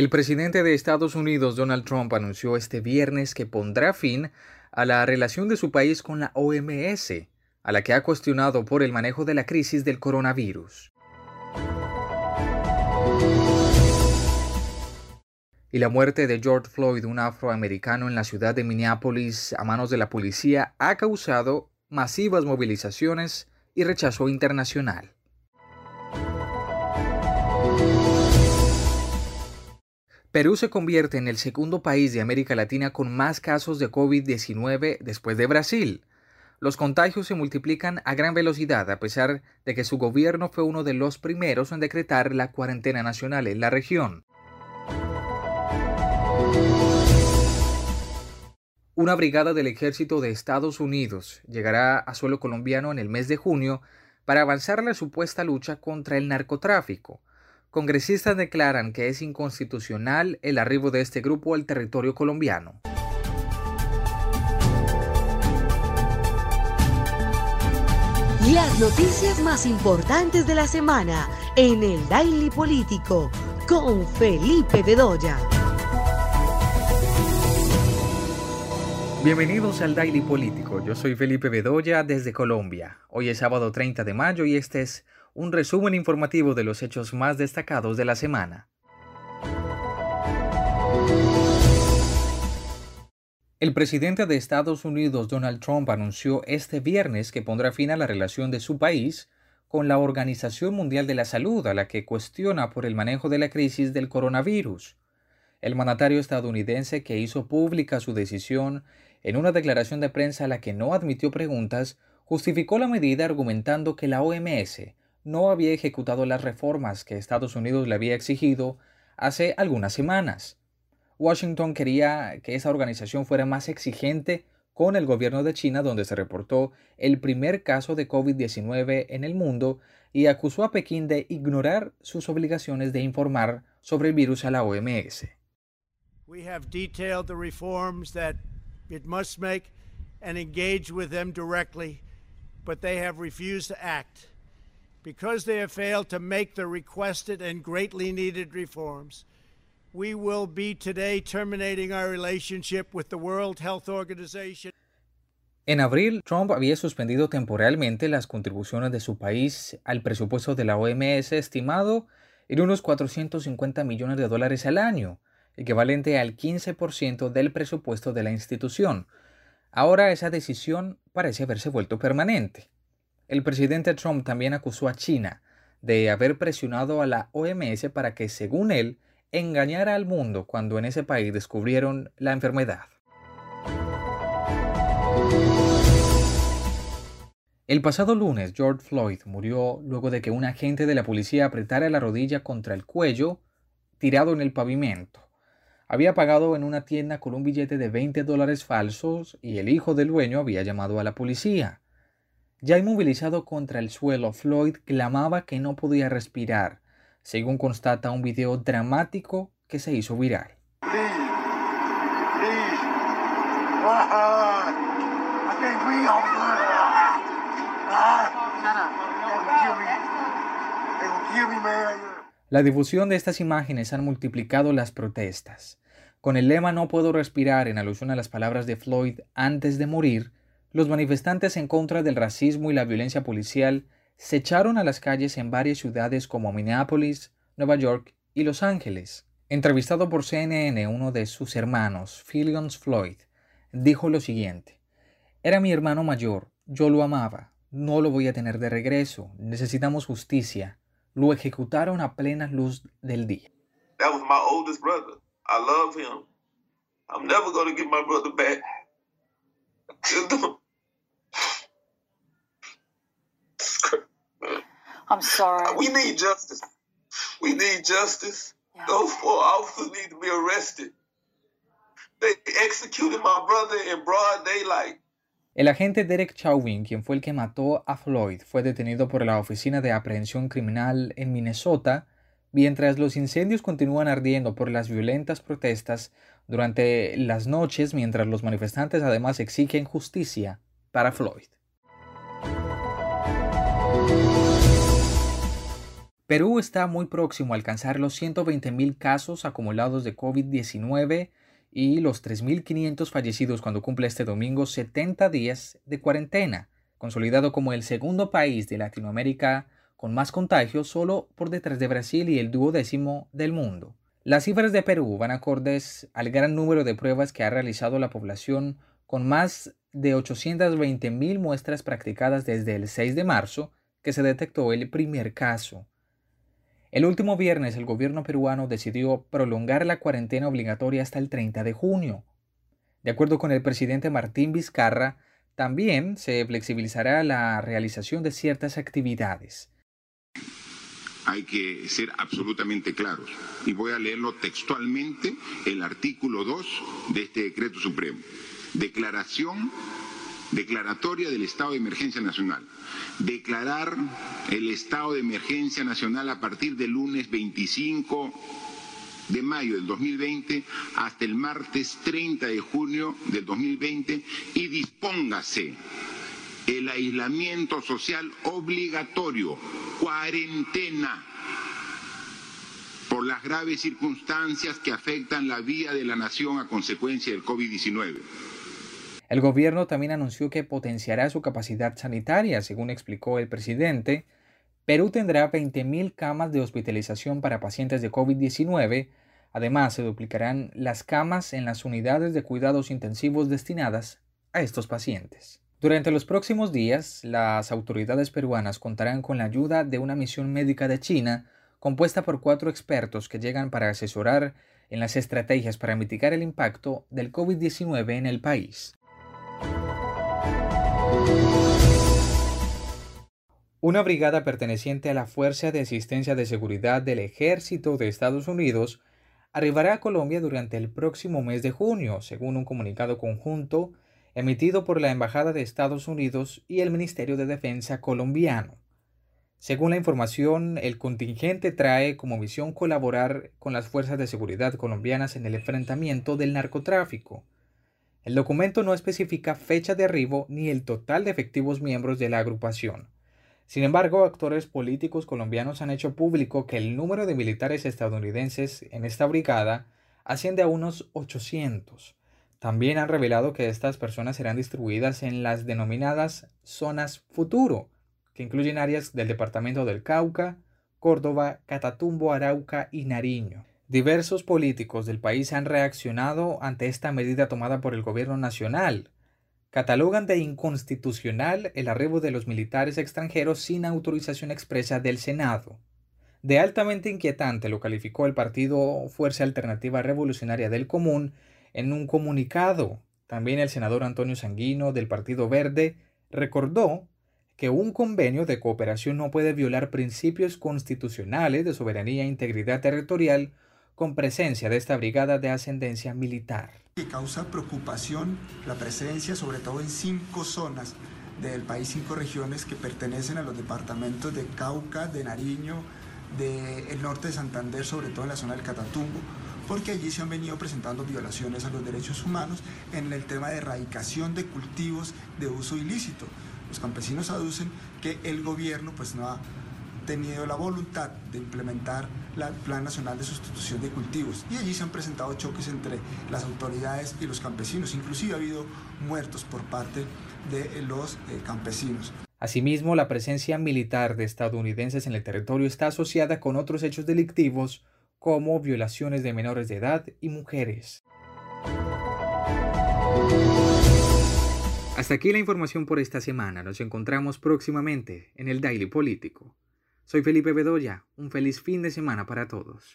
El presidente de Estados Unidos, Donald Trump, anunció este viernes que pondrá fin a la relación de su país con la OMS, a la que ha cuestionado por el manejo de la crisis del coronavirus. Y la muerte de George Floyd, un afroamericano en la ciudad de Minneapolis a manos de la policía, ha causado masivas movilizaciones y rechazo internacional. Perú se convierte en el segundo país de América Latina con más casos de COVID-19 después de Brasil. Los contagios se multiplican a gran velocidad a pesar de que su gobierno fue uno de los primeros en decretar la cuarentena nacional en la región. Una brigada del ejército de Estados Unidos llegará a suelo colombiano en el mes de junio para avanzar la supuesta lucha contra el narcotráfico. Congresistas declaran que es inconstitucional el arribo de este grupo al territorio colombiano. Las noticias más importantes de la semana en el Daily Político con Felipe Bedoya. Bienvenidos al Daily Político. Yo soy Felipe Bedoya desde Colombia. Hoy es sábado 30 de mayo y este es un resumen informativo de los hechos más destacados de la semana. El presidente de Estados Unidos, Donald Trump, anunció este viernes que pondrá fin a la relación de su país con la Organización Mundial de la Salud, a la que cuestiona por el manejo de la crisis del coronavirus. El mandatario estadounidense que hizo pública su decisión en una declaración de prensa a la que no admitió preguntas, justificó la medida argumentando que la OMS no había ejecutado las reformas que Estados Unidos le había exigido hace algunas semanas. Washington quería que esa organización fuera más exigente con el gobierno de China, donde se reportó el primer caso de COVID-19 en el mundo, y acusó a Pekín de ignorar sus obligaciones de informar sobre el virus a la OMS. We have detailed the reforms that it must make and engage with them directly, but they have refused to act. Because they have failed to make the requested and greatly needed reforms, we will be today terminating our relationship with the World Health Organization. En abril, Trump había suspendido temporalmente las contribuciones de su país al presupuesto de la OMS estimado en unos 450 millones de dólares al año, equivalente al 15% del presupuesto de la institución. Ahora esa decisión parece haberse vuelto permanente. El presidente Trump también acusó a China de haber presionado a la OMS para que, según él, engañara al mundo cuando en ese país descubrieron la enfermedad. El pasado lunes, George Floyd murió luego de que un agente de la policía apretara la rodilla contra el cuello, tirado en el pavimento. Había pagado en una tienda con un billete de 20 dólares falsos y el hijo del dueño había llamado a la policía. Ya inmovilizado contra el suelo, Floyd clamaba que no podía respirar, según constata un video dramático que se hizo viral. La difusión de estas imágenes han multiplicado las protestas. Con el lema No puedo respirar en alusión a las palabras de Floyd antes de morir, los manifestantes en contra del racismo y la violencia policial se echaron a las calles en varias ciudades como Minneapolis, Nueva York y Los Ángeles. Entrevistado por CNN, uno de sus hermanos, Phillips Floyd, dijo lo siguiente: Era mi hermano mayor, yo lo amaba, no lo voy a tener de regreso, necesitamos justicia. Lo ejecutaron a plena luz del día. That was my oldest brother. I love him. I'm never going to get my brother back. I'm sorry. We need justice. We need justice. Yeah. Those four officers need to be arrested. They executed my brother in broad daylight. El agente Derek Chauvin, quien fue el que mató a Floyd, fue detenido por la Oficina de Aprehensión Criminal en Minnesota, mientras los incendios continúan ardiendo por las violentas protestas durante las noches, mientras los manifestantes además exigen justicia para Floyd. Perú está muy próximo a alcanzar los 120.000 casos acumulados de COVID-19 y los 3.500 fallecidos cuando cumple este domingo 70 días de cuarentena, consolidado como el segundo país de Latinoamérica con más contagios solo por detrás de Brasil y el duodécimo del mundo. Las cifras de Perú van acordes al gran número de pruebas que ha realizado la población con más de 820.000 muestras practicadas desde el 6 de marzo, que se detectó el primer caso. El último viernes el gobierno peruano decidió prolongar la cuarentena obligatoria hasta el 30 de junio. De acuerdo con el presidente Martín Vizcarra, también se flexibilizará la realización de ciertas actividades. Hay que ser absolutamente claros. Y voy a leerlo textualmente, el artículo 2 de este decreto supremo. Declaración Declaratoria del estado de emergencia nacional. Declarar el estado de emergencia nacional a partir del lunes 25 de mayo del 2020 hasta el martes 30 de junio del 2020 y dispóngase el aislamiento social obligatorio, cuarentena, por las graves circunstancias que afectan la vida de la nación a consecuencia del COVID-19. El gobierno también anunció que potenciará su capacidad sanitaria, según explicó el presidente. Perú tendrá 20.000 camas de hospitalización para pacientes de COVID-19. Además, se duplicarán las camas en las unidades de cuidados intensivos destinadas a estos pacientes. Durante los próximos días, las autoridades peruanas contarán con la ayuda de una misión médica de China compuesta por cuatro expertos que llegan para asesorar en las estrategias para mitigar el impacto del COVID-19 en el país. Una brigada perteneciente a la Fuerza de Asistencia de Seguridad del Ejército de Estados Unidos arribará a Colombia durante el próximo mes de junio, según un comunicado conjunto emitido por la Embajada de Estados Unidos y el Ministerio de Defensa colombiano. Según la información, el contingente trae como misión colaborar con las fuerzas de seguridad colombianas en el enfrentamiento del narcotráfico. El documento no especifica fecha de arribo ni el total de efectivos miembros de la agrupación. Sin embargo, actores políticos colombianos han hecho público que el número de militares estadounidenses en esta brigada asciende a unos 800. También han revelado que estas personas serán distribuidas en las denominadas zonas futuro, que incluyen áreas del departamento del Cauca, Córdoba, Catatumbo, Arauca y Nariño. Diversos políticos del país han reaccionado ante esta medida tomada por el gobierno nacional, catalogan de inconstitucional el arribo de los militares extranjeros sin autorización expresa del Senado. De altamente inquietante lo calificó el partido Fuerza Alternativa Revolucionaria del Común en un comunicado. También el senador Antonio Sanguino del Partido Verde recordó que un convenio de cooperación no puede violar principios constitucionales de soberanía e integridad territorial con presencia de esta brigada de ascendencia militar. Que causa preocupación la presencia, sobre todo en cinco zonas del país, cinco regiones que pertenecen a los departamentos de Cauca, de Nariño, del norte de Santander, sobre todo en la zona del Catatumbo, porque allí se han venido presentando violaciones a los derechos humanos en el tema de erradicación de cultivos de uso ilícito. Los campesinos aducen que el gobierno pues no ha tenido la voluntad de implementar el Plan Nacional de Sustitución de Cultivos y allí se han presentado choques entre las autoridades y los campesinos. Inclusive ha habido muertos por parte de los eh, campesinos. Asimismo, la presencia militar de estadounidenses en el territorio está asociada con otros hechos delictivos como violaciones de menores de edad y mujeres. Hasta aquí la información por esta semana. Nos encontramos próximamente en el Daily Político. Soy Felipe Bedoya. Un feliz fin de semana para todos.